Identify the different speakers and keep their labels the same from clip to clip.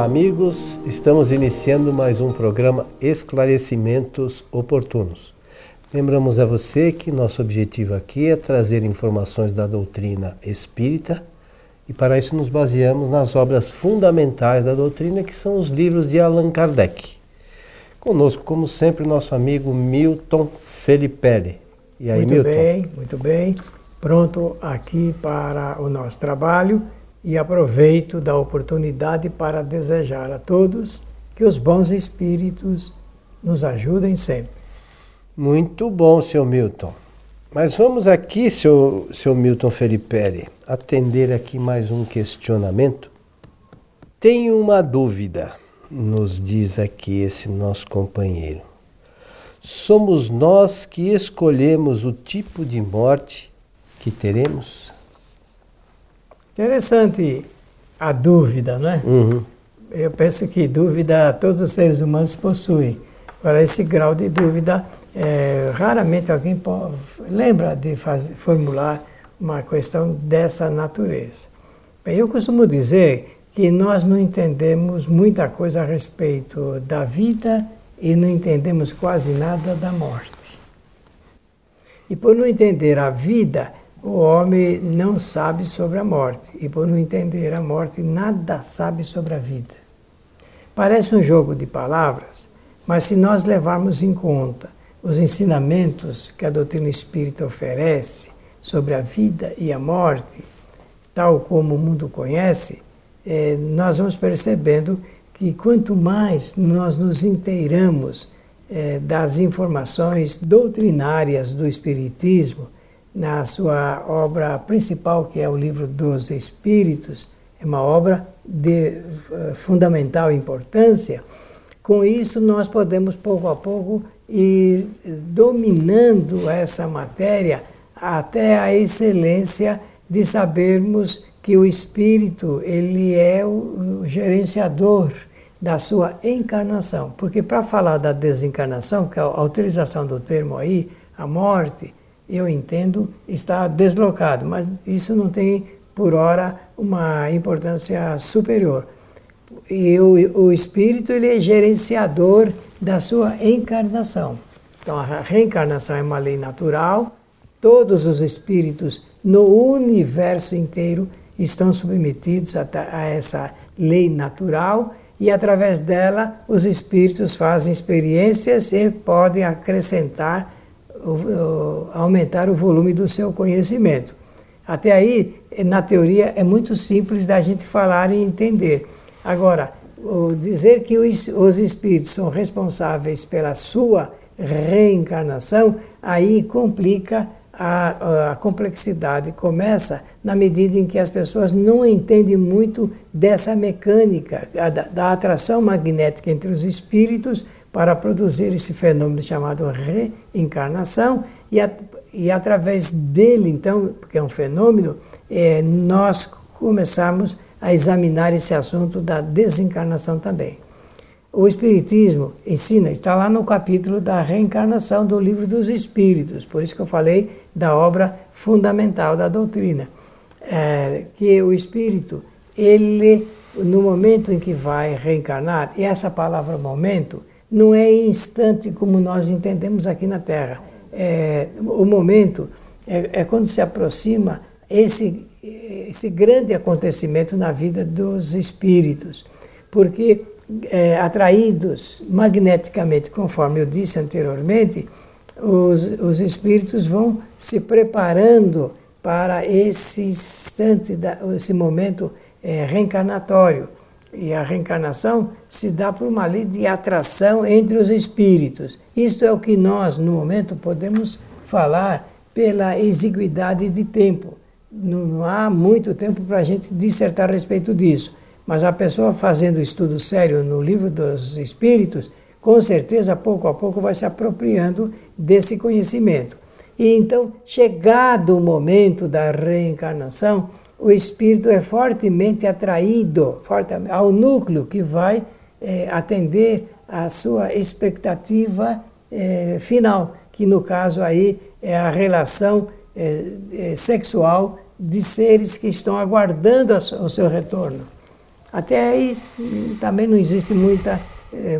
Speaker 1: Olá, amigos. Estamos iniciando mais um programa Esclarecimentos Oportunos. Lembramos a você que nosso objetivo aqui é trazer informações da doutrina espírita e para isso nos baseamos nas obras fundamentais da doutrina, que são os livros de Allan Kardec. Conosco, como sempre, nosso amigo Milton Felipe.
Speaker 2: E aí, muito Milton? Muito bem, muito bem. Pronto aqui para o nosso trabalho e aproveito da oportunidade para desejar a todos que os bons espíritos nos ajudem sempre.
Speaker 1: Muito bom, seu Milton. Mas vamos aqui, seu, seu Milton Felipe, atender aqui mais um questionamento. Tenho uma dúvida, nos diz aqui esse nosso companheiro. Somos nós que escolhemos o tipo de morte que teremos?
Speaker 2: Interessante a dúvida, não é? Uhum. Eu penso que dúvida todos os seres humanos possuem. Agora, esse grau de dúvida, é, raramente alguém pode, lembra de fazer, formular uma questão dessa natureza. Bem, eu costumo dizer que nós não entendemos muita coisa a respeito da vida e não entendemos quase nada da morte. E por não entender a vida, o homem não sabe sobre a morte, e por não entender a morte, nada sabe sobre a vida. Parece um jogo de palavras, mas se nós levarmos em conta os ensinamentos que a doutrina espírita oferece sobre a vida e a morte, tal como o mundo conhece, eh, nós vamos percebendo que quanto mais nós nos inteiramos eh, das informações doutrinárias do Espiritismo, na sua obra principal, que é o livro dos Espíritos, é uma obra de uh, fundamental importância. Com isso, nós podemos pouco a pouco ir dominando essa matéria até a excelência de sabermos que o espírito ele é o, o gerenciador da sua encarnação. Porque para falar da desencarnação, que é a utilização do termo aí, a morte, eu entendo, está deslocado, mas isso não tem, por hora, uma importância superior. E o, o espírito ele é gerenciador da sua encarnação. Então, a reencarnação é uma lei natural, todos os espíritos no universo inteiro estão submetidos a, a essa lei natural e através dela os espíritos fazem experiências e podem acrescentar aumentar o volume do seu conhecimento. Até aí, na teoria, é muito simples da gente falar e entender. Agora, dizer que os espíritos são responsáveis pela sua reencarnação, aí complica a, a, complexidade. Começa na medida em que as pessoas não entendem muito dessa mecânica, da, da atração magnética entre os espíritos para produzir esse fenômeno chamado reencarnação e, a, e através dele, então, porque é um fenômeno, é, nós começamos a examinar esse assunto da desencarnação também. O Espiritismo ensina, está lá no capítulo da reencarnação do Livro dos Espíritos, por isso que eu falei da obra fundamental da doutrina, é, que o Espírito, ele, no momento em que vai reencarnar, e essa palavra momento não é instante como nós entendemos aqui na Terra. É, o momento é, é, quando se aproxima esse, esse grande acontecimento na vida dos espíritos, porque é, atraídos magneticamente, conforme eu disse anteriormente, os, os espíritos vão se preparando para esse instante, da, esse momento é, reencarnatório. E a reencarnação se dá por uma lei de atração entre os espíritos. Isto é o que nós, no momento, podemos falar pela exiguidade de tempo. Não, não há muito tempo para a gente dissertar a respeito disso. Mas a pessoa fazendo estudo sério no livro dos espíritos, com certeza, pouco a pouco, vai se apropriando desse conhecimento. E então, chegado o momento da reencarnação, o espírito é fortemente atraído fortemente, ao núcleo que vai é, atender a sua expectativa é, final, que no caso aí é a relação é, sexual de seres que estão aguardando o seu retorno. Até aí hum, também não existe muita, é,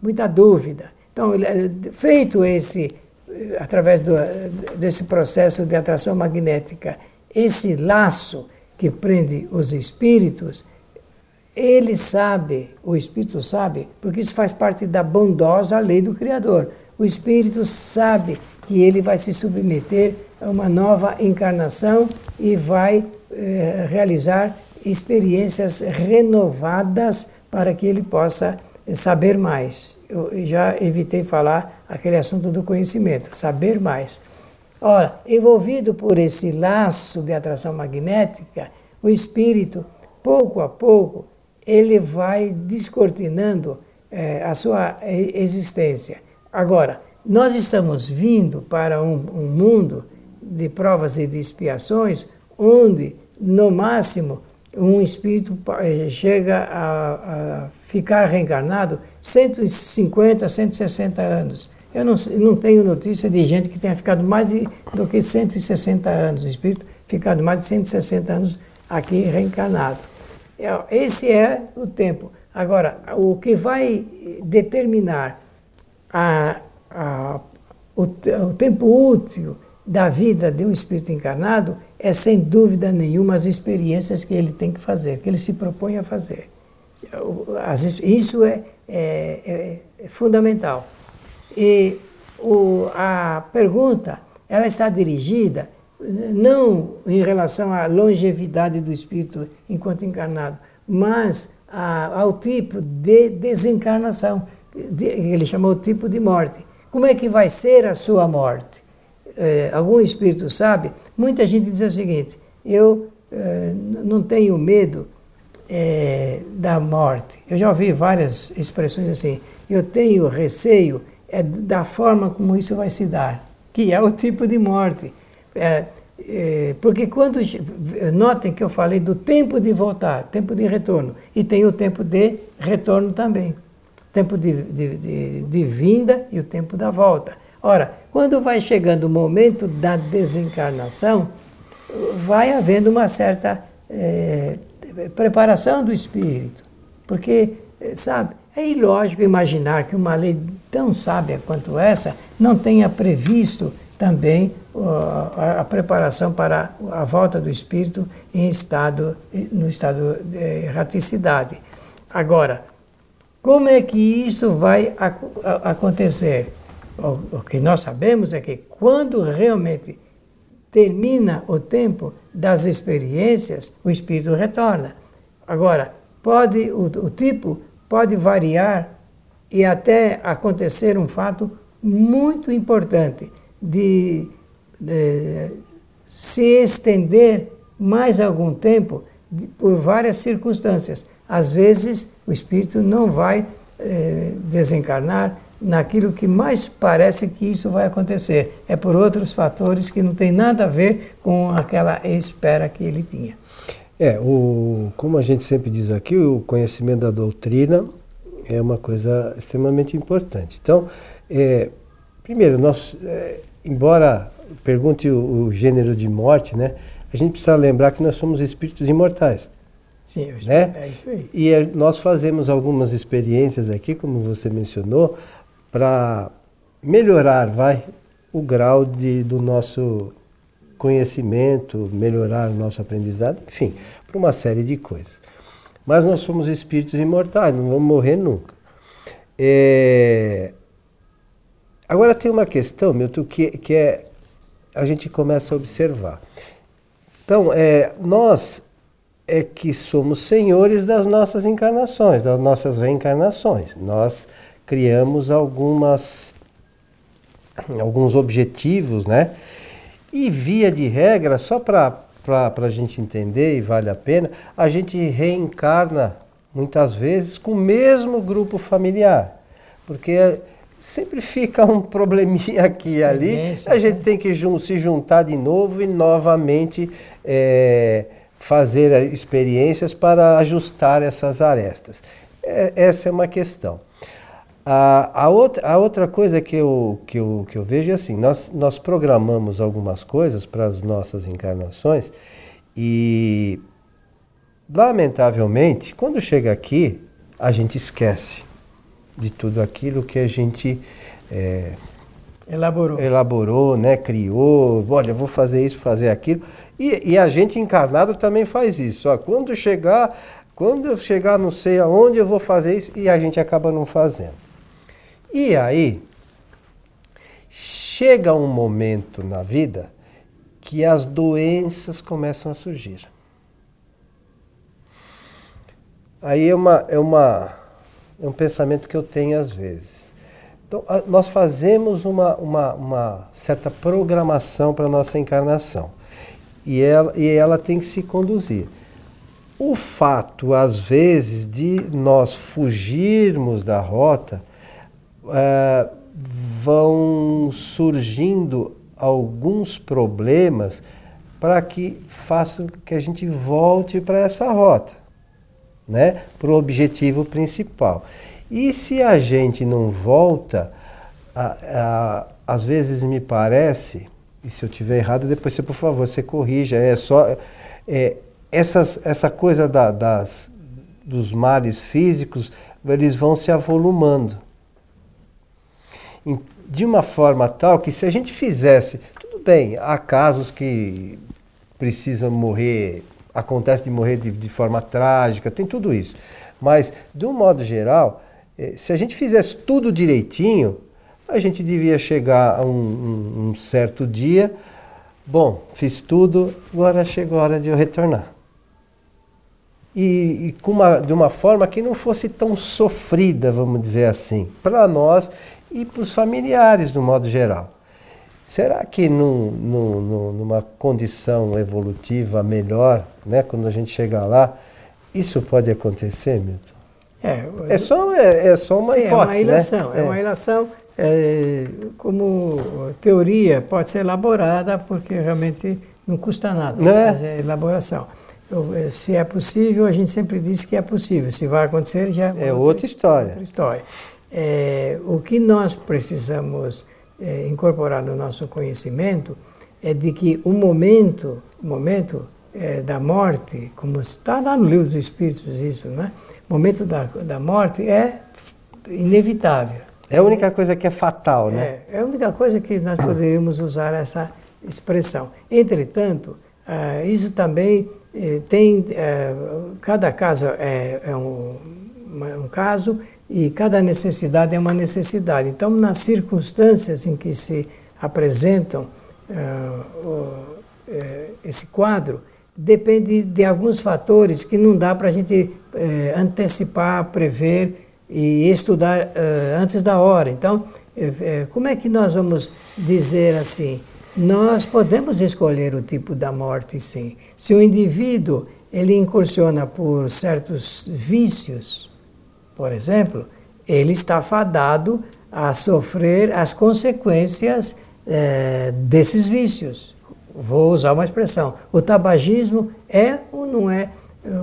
Speaker 2: muita dúvida. Então, feito esse, através do, desse processo de atração magnética, esse laço que prende os espíritos, ele sabe, o espírito sabe, porque isso faz parte da bondosa lei do Criador. O espírito sabe que ele vai se submeter a uma nova encarnação e vai eh, realizar experiências renovadas para que ele possa saber mais. Eu já evitei falar aquele assunto do conhecimento, saber mais. Ora, envolvido por esse laço de atração magnética, o espírito, pouco a pouco, ele vai descortinando é, a sua existência. Agora, nós estamos vindo para um, um mundo de provas e de expiações, onde, no máximo, um espírito eh, chega a, a, ficar reencarnado 150, 160 anos. Eu não, não tenho notícia de gente que tenha ficado mais de, do que 160 anos, espírito ficado mais de 160 anos aqui reencarnado. É, esse é o tempo. Agora, o que vai determinar a, a, o, o tempo útil da vida de um espírito encarnado é, sem dúvida nenhuma, as experiências que ele tem que fazer, que ele se propõe a fazer. Isso é, é, é, é fundamental. E o, a pergunta, ela está dirigida não em relação à longevidade do espírito enquanto encarnado, mas a, ao tipo de desencarnação, de, ele chamou tipo de morte. Como é que vai ser a sua morte? É, algum espírito sabe? Muita gente diz o seguinte: eu é, não tenho medo é, da morte. Eu já ouvi várias expressões assim. Eu tenho receio é da forma como isso vai se dar, que é o tipo de morte. É, é, porque quando. Notem que eu falei do tempo de voltar, tempo de retorno, e tem o tempo de retorno também. Tempo de, de, de, de vinda e o tempo da volta. Ora, quando vai chegando o momento da desencarnação, vai havendo uma certa é, preparação do espírito. Porque, sabe, é ilógico imaginar que uma lei tão sábia quanto essa não tenha previsto também a, a preparação para a volta do espírito em estado, no estado de erraticidade. Agora, como é que isso vai acontecer? O, o que nós sabemos é que quando realmente termina o tempo das experiências, o espírito retorna. Agora, pode o, o tipo pode variar e até acontecer um fato muito importante de, de se estender mais algum tempo de, por várias circunstâncias. Às vezes, o espírito não vai eh, desencarnar naquilo que mais parece que isso vai acontecer. É por outros fatores que não tem nada a ver com aquela espera que ele tinha.
Speaker 1: É, o, como a gente sempre diz aqui, o conhecimento da doutrina é uma coisa extremamente importante. Então, é, primeiro, nós, é, embora pergunte o, o, gênero de morte, né, a gente precisa lembrar que nós somos espíritos imortais.
Speaker 2: Sim,
Speaker 1: né?
Speaker 2: é isso aí.
Speaker 1: E é, nós fazemos algumas experiências aqui, como você mencionou, para melhorar, vai, o grau de, do nosso conhecimento, melhorar o nosso aprendizado, enfim, para uma série de coisas. Mas nós somos espíritos imortais, não vamos morrer nunca. É... Agora tem uma questão, Milton, que, que é, a gente começa a observar. Então, é, nós é que somos senhores das nossas encarnações, das nossas reencarnações. Nós criamos algumas alguns objetivos, né? E via de regra, só para a gente entender e vale a pena, a gente reencarna muitas vezes com o mesmo grupo familiar. Porque sempre fica um probleminha aqui e ali, a gente né? tem que jun se juntar de novo e novamente é, fazer experiências para ajustar essas arestas. É, essa é uma questão. A, a, outra, a outra coisa que eu, que, eu, que eu vejo é assim: nós, nós programamos algumas coisas para as nossas encarnações e lamentavelmente, quando chega aqui, a gente esquece de tudo aquilo que a gente é,
Speaker 2: elaborou.
Speaker 1: elaborou, né, criou. Olha, eu vou fazer isso, fazer aquilo. E, e a gente encarnado também faz isso. Ó, quando chegar, quando eu chegar, não sei aonde eu vou fazer isso, e a gente acaba não fazendo. E aí, chega um momento na vida que as doenças começam a surgir. Aí é, uma, é, uma, é um pensamento que eu tenho às vezes. Então, a, nós fazemos uma, uma, uma certa programação para a nossa encarnação e ela, e ela tem que se conduzir. O fato, às vezes, de nós fugirmos da rota, é, vão surgindo alguns problemas para que façam que a gente volte para essa rota, né? para o objetivo principal. E se a gente não volta, a, a, às vezes me parece e se eu tiver errado, depois você, por favor, você corrija. É só é, essas, essa coisa da, das, dos males físicos, eles vão se avolumando. De uma forma tal que se a gente fizesse, tudo bem, há casos que precisam morrer, acontece de morrer de, de forma trágica, tem tudo isso. Mas, de um modo geral, é, se a gente fizesse tudo direitinho, a gente devia chegar a um, um, um certo dia, bom, fiz tudo, agora chegou a hora de eu retornar. E, e uma, de uma forma que não fosse tão sofrida, vamos dizer assim, para nós e para os familiares, do modo geral. Será que num, num, numa condição evolutiva melhor, né, quando a gente chegar lá, isso pode acontecer, Milton? É, é, só, é, é só uma sim, hipótese. É
Speaker 2: uma ilação, né? é uma é. ilação é, como teoria pode ser elaborada porque realmente não custa nada
Speaker 1: né?
Speaker 2: fazer elaboração. Eu, é, se é possível, a gente sempre diz que é possível. Se vai acontecer, já
Speaker 1: é, é outra, história.
Speaker 2: Outra história. É, o que nós precisamos é, incorporar no nosso conhecimento é de que o momento, o momento é, da morte, como está lá no livro dos Espíritos isso, né? O momento da, da morte é inevitável.
Speaker 1: É a única coisa que é fatal, né?
Speaker 2: É, é a única coisa que nós poderíamos usar essa expressão. Entretanto, isso também tem. Cada caso é, é um, um, caso e cada necessidade é uma necessidade. Então, nas circunstâncias em que se apresentam esse quadro, depende de alguns fatores que não dá para a gente antecipar, prever e estudar uh, antes da hora. Então, uh, como é que nós vamos dizer assim? Nós podemos escolher o tipo da morte, sim. Se o indivíduo ele incursiona por certos vícios, por exemplo, ele está fadado a sofrer as consequências uh, desses vícios. Vou usar uma expressão. O tabagismo é ou não é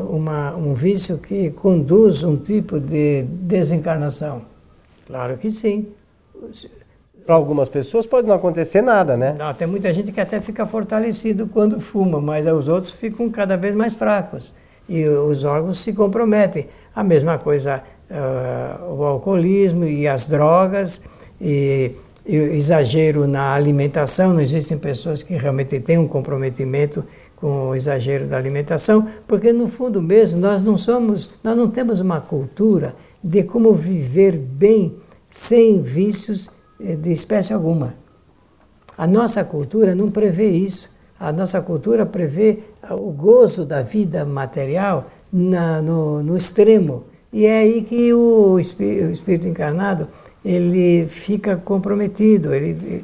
Speaker 2: uma, um vício que conduz um tipo de desencarnação? Claro que sim.
Speaker 1: Para algumas pessoas pode não acontecer nada, né?
Speaker 2: Não, tem muita gente que até fica fortalecido quando fuma, mas os outros ficam cada vez mais fracos e os órgãos se comprometem. A mesma coisa uh, o alcoolismo e as drogas e, e exagero na alimentação. Não existem pessoas que realmente têm um comprometimento com o exagero da alimentação, porque no fundo mesmo nós não somos, nós não temos uma cultura de como viver bem sem vícios eh, de espécie alguma. A nossa cultura não prevê isso. A nossa cultura prevê o gozo da vida material na, no, no extremo. E é aí que o o espírito encarnado ele fica comprometido, ele,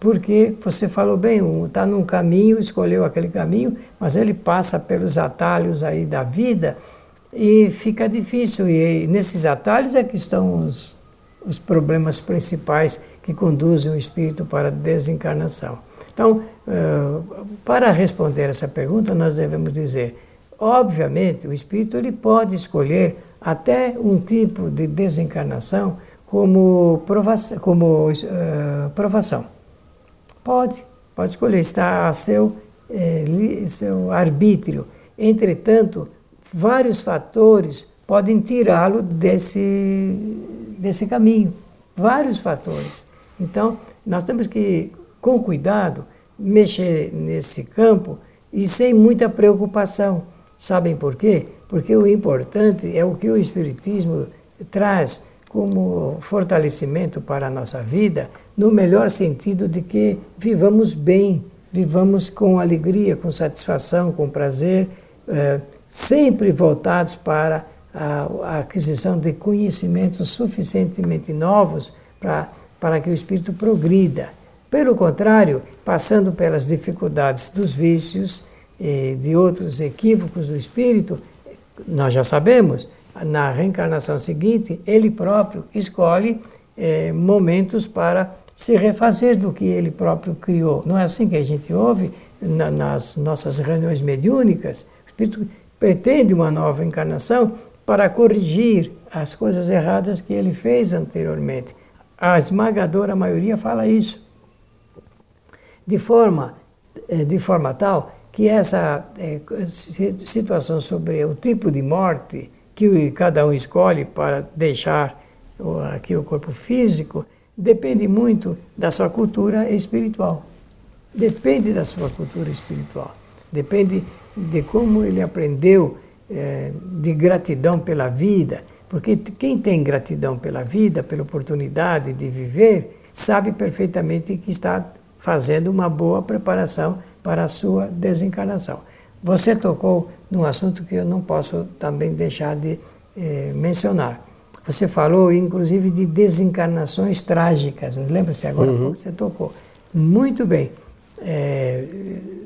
Speaker 2: porque você falou bem, está num caminho, escolheu aquele caminho, mas ele passa pelos atalhos aí da vida e fica difícil. E nesses atalhos é que estão os, os problemas principais que conduzem o espírito para a desencarnação. Então, uh, para responder essa pergunta, nós devemos dizer, obviamente, o espírito ele pode escolher até um tipo de desencarnação como provação. Como, uh, provação. Pode, pode escolher, está a seu, é, seu arbítrio. Entretanto, vários fatores podem tirá-lo desse, desse caminho. Vários fatores. Então, nós temos que, com cuidado, mexer nesse campo e sem muita preocupação. Sabem por quê? Porque o importante é o que o Espiritismo traz como fortalecimento para a nossa vida, no melhor sentido de que vivamos bem, vivamos com alegria, com satisfação, com prazer, eh, sempre voltados para a, a, aquisição de conhecimentos suficientemente novos para, para que o espírito progrida. Pelo contrário, passando pelas dificuldades dos vícios, e de outros equívocos do espírito, nós já sabemos, na reencarnação seguinte, ele próprio escolhe eh, momentos para se refazer do que ele próprio criou. Não é assim que a gente ouve na, nas nossas reuniões mediúnicas? O Espírito pretende uma nova encarnação para corrigir as coisas erradas que ele fez anteriormente. A esmagadora maioria fala isso. De forma, eh, de forma tal que essa é, situação sobre o tipo de morte que cada um escolhe para deixar aqui o corpo físico depende muito da sua cultura espiritual. Depende da sua cultura espiritual. Depende de como ele aprendeu é, de gratidão pela vida. Porque quem tem gratidão pela vida, pela oportunidade de viver, sabe perfeitamente que está fazendo uma boa preparação para a sua desencarnação. Você tocou num assunto que eu não posso também deixar de eh, mencionar. Você falou, inclusive, de desencarnações trágicas. Lembra-se agora uhum. você tocou. Muito bem. É,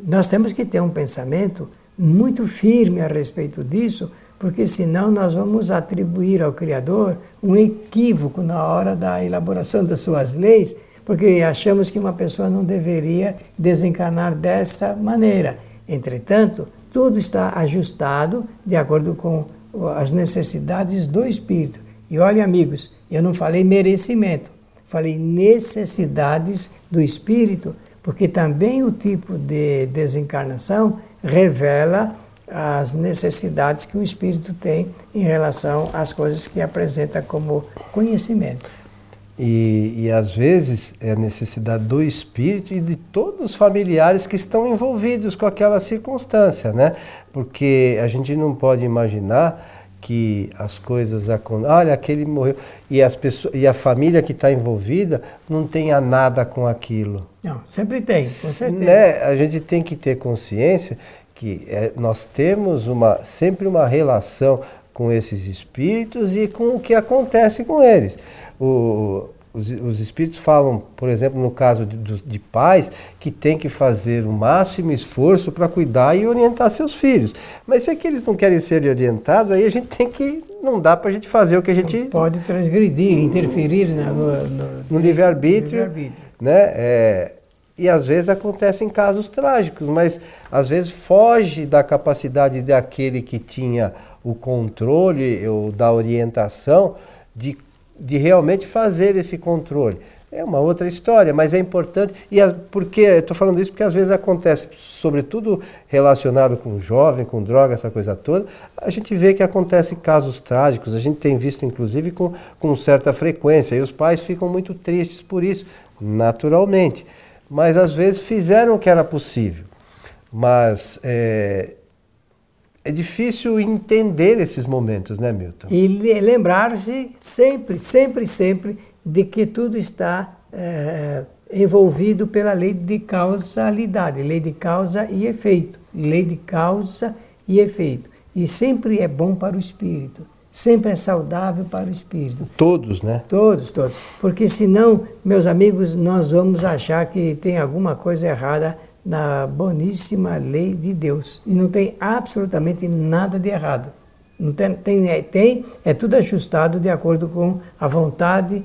Speaker 2: nós temos que ter um pensamento muito firme a respeito disso, porque senão nós vamos atribuir ao Criador um equívoco na hora da elaboração das suas leis porque achamos que uma pessoa não deveria desencarnar dessa maneira. Entretanto, tudo está ajustado de acordo com as necessidades do espírito. E olha, amigos, eu não falei merecimento, falei necessidades do espírito, porque também o tipo de desencarnação revela as necessidades que o espírito tem em relação às coisas que apresenta como conhecimento.
Speaker 1: E, e às vezes é a necessidade do espírito e de todos os familiares que estão envolvidos com aquela circunstância, né? Porque a gente não pode imaginar que as coisas acontecem. Olha, aquele morreu. E, as pessoas, e a família que está envolvida não tenha nada com aquilo.
Speaker 2: Não, sempre tem, com certeza.
Speaker 1: Né? A gente tem que ter consciência que é, nós temos uma, sempre uma relação com esses espíritos e com o que acontece com eles. O, os, os, espíritos falam, por exemplo, no caso de, de pais, que tem que fazer o máximo esforço para cuidar e orientar seus filhos. Mas se é que eles não querem ser orientados, aí a gente tem que. Não dá para a gente fazer o que a gente.
Speaker 2: Pode transgredir, interferir no,
Speaker 1: no, no livre-arbítrio. Livre né? É, e às vezes acontecem casos trágicos, mas às vezes foge da capacidade daquele que tinha o controle ou da orientação de, de realmente fazer esse controle. É uma outra história, mas é importante. E a, porque estou falando isso porque às vezes acontece, sobretudo relacionado com jovem, com droga, essa coisa toda, a gente vê que acontece casos trágicos. A gente tem visto, inclusive, com, com certa frequência. E os pais ficam muito tristes por isso, naturalmente. Mas às vezes fizeram o que era possível. Mas é, é difícil entender esses momentos, né, Milton?
Speaker 2: E lembrar-se sempre, sempre, sempre de que tudo está é, envolvido pela lei de causalidade, lei de causa e efeito, lei de causa e efeito. E sempre é bom para o espírito, sempre é saudável para o espírito.
Speaker 1: Todos, né?
Speaker 2: Todos, todos. Porque senão, meus amigos, nós vamos achar que tem alguma coisa errada na boníssima lei de Deus. E não tem absolutamente nada de errado. Não tem, tem, é, tem, é tudo ajustado de acordo com a vontade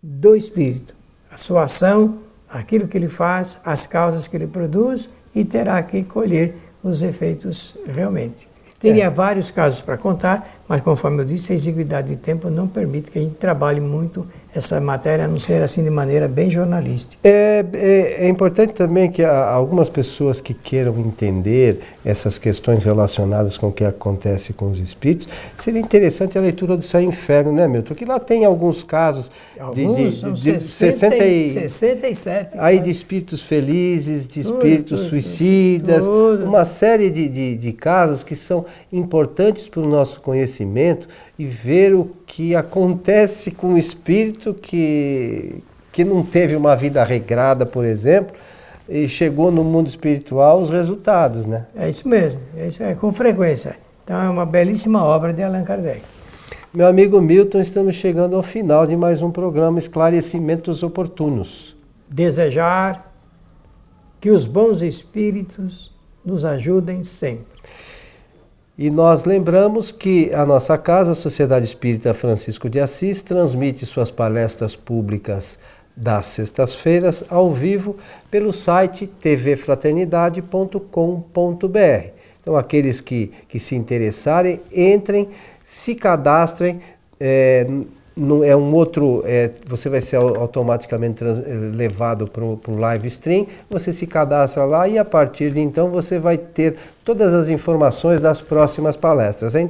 Speaker 2: do Espírito. A sua ação, aquilo que ele faz, as causas que ele produz e terá que colher os efeitos realmente. Teria é. vários casos para contar, mas conforme eu disse, a exiguidade de tempo não permite que a gente trabalhe muito essa matéria, não ser assim de maneira bem jornalística.
Speaker 1: É, é, é importante também que algumas pessoas que queiram entender essas questões relacionadas com o que acontece com os espíritos, seria interessante a leitura do Céu e Inferno, né, Milton? Que lá tem alguns casos
Speaker 2: alguns, de, de, são de 60 e, 67.
Speaker 1: Aí de espíritos felizes, de espíritos tudo, suicidas, tudo. uma série de, de, de casos que são importantes para o nosso conhecimento e ver o que acontece com o espírito que, que não teve uma vida regrada, por exemplo, e chegou no mundo espiritual os resultados, né?
Speaker 2: É isso mesmo, é isso é com frequência. Então é uma belíssima obra de Allan Kardec.
Speaker 1: Meu amigo Milton, estamos chegando ao final de mais um programa Esclarecimentos Oportunos.
Speaker 2: Desejar que os bons espíritos nos ajudem sempre.
Speaker 1: E nós lembramos que a nossa casa, a Sociedade Espírita Francisco de Assis, transmite suas palestras públicas das sextas-feiras ao vivo pelo site tvfraternidade.com.br. Então, aqueles que, que se interessarem, entrem, se cadastrem. É, não é um outro, é, você vai ser automaticamente trans, é, levado para o live stream, você se cadastra lá e a partir de então você vai ter todas as informações das próximas palestras. É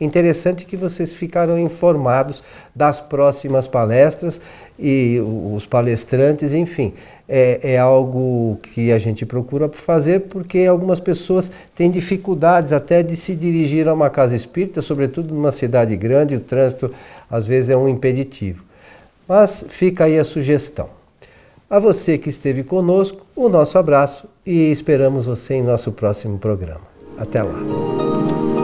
Speaker 1: interessante que vocês ficaram informados das próximas palestras e os palestrantes, enfim. É, é, algo que a gente procura fazer porque algumas pessoas têm dificuldades até de se dirigir a uma casa espírita, sobretudo numa cidade grande, o trânsito às vezes é um impeditivo. Mas fica aí a sugestão. A você que esteve conosco, o nosso abraço e esperamos você em nosso próximo programa. Até lá.